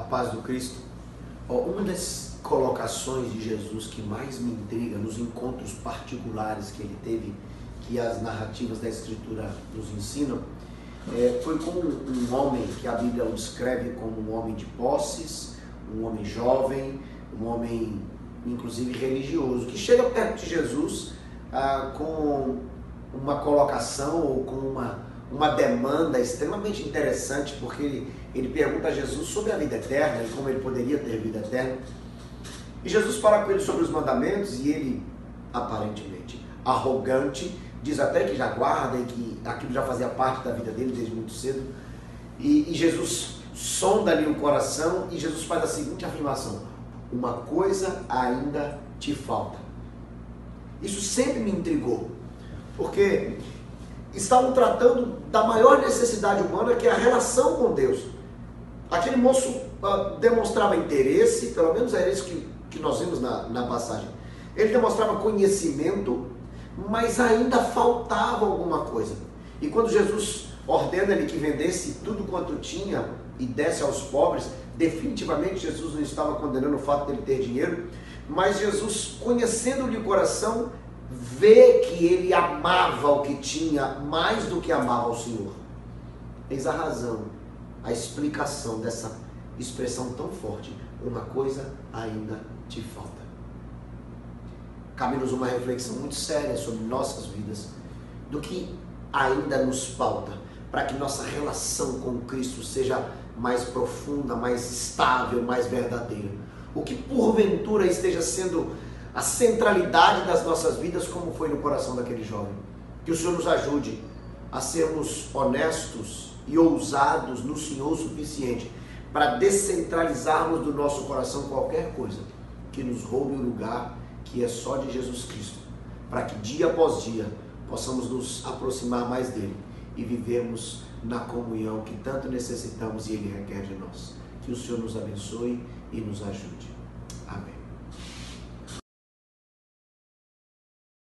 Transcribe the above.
A paz do Cristo. Uma das colocações de Jesus que mais me intriga nos encontros particulares que ele teve, que as narrativas da Escritura nos ensinam, é, foi com um homem que a Bíblia o descreve como um homem de posses, um homem jovem, um homem inclusive religioso, que chega perto de Jesus ah, com uma colocação ou com uma uma demanda extremamente interessante, porque ele, ele pergunta a Jesus sobre a vida eterna e como ele poderia ter vida eterna. E Jesus fala com ele sobre os mandamentos e ele, aparentemente arrogante, diz até que já guarda e que aquilo já fazia parte da vida dele desde muito cedo. E, e Jesus sonda ali o coração e Jesus faz a seguinte afirmação: Uma coisa ainda te falta. Isso sempre me intrigou, porque estavam tratando da maior necessidade humana, que é a relação com Deus. Aquele moço uh, demonstrava interesse, pelo menos era isso que, que nós vimos na, na passagem. Ele demonstrava conhecimento, mas ainda faltava alguma coisa. E quando Jesus ordena ele que vendesse tudo quanto tinha e desse aos pobres, definitivamente Jesus não estava condenando o fato dele ter dinheiro, mas Jesus, conhecendo-lhe o coração, vê que ele amava o que tinha mais do que amava o Senhor. Eis a razão, a explicação dessa expressão tão forte. Uma coisa ainda te falta. Cabe-nos uma reflexão muito séria sobre nossas vidas, do que ainda nos falta, para que nossa relação com Cristo seja mais profunda, mais estável, mais verdadeira. O que porventura esteja sendo a centralidade das nossas vidas, como foi no coração daquele jovem. Que o Senhor nos ajude a sermos honestos e ousados no Senhor o suficiente para descentralizarmos do nosso coração qualquer coisa que nos roube o lugar que é só de Jesus Cristo, para que dia após dia possamos nos aproximar mais dele e vivermos na comunhão que tanto necessitamos e ele requer de nós. Que o Senhor nos abençoe e nos ajude.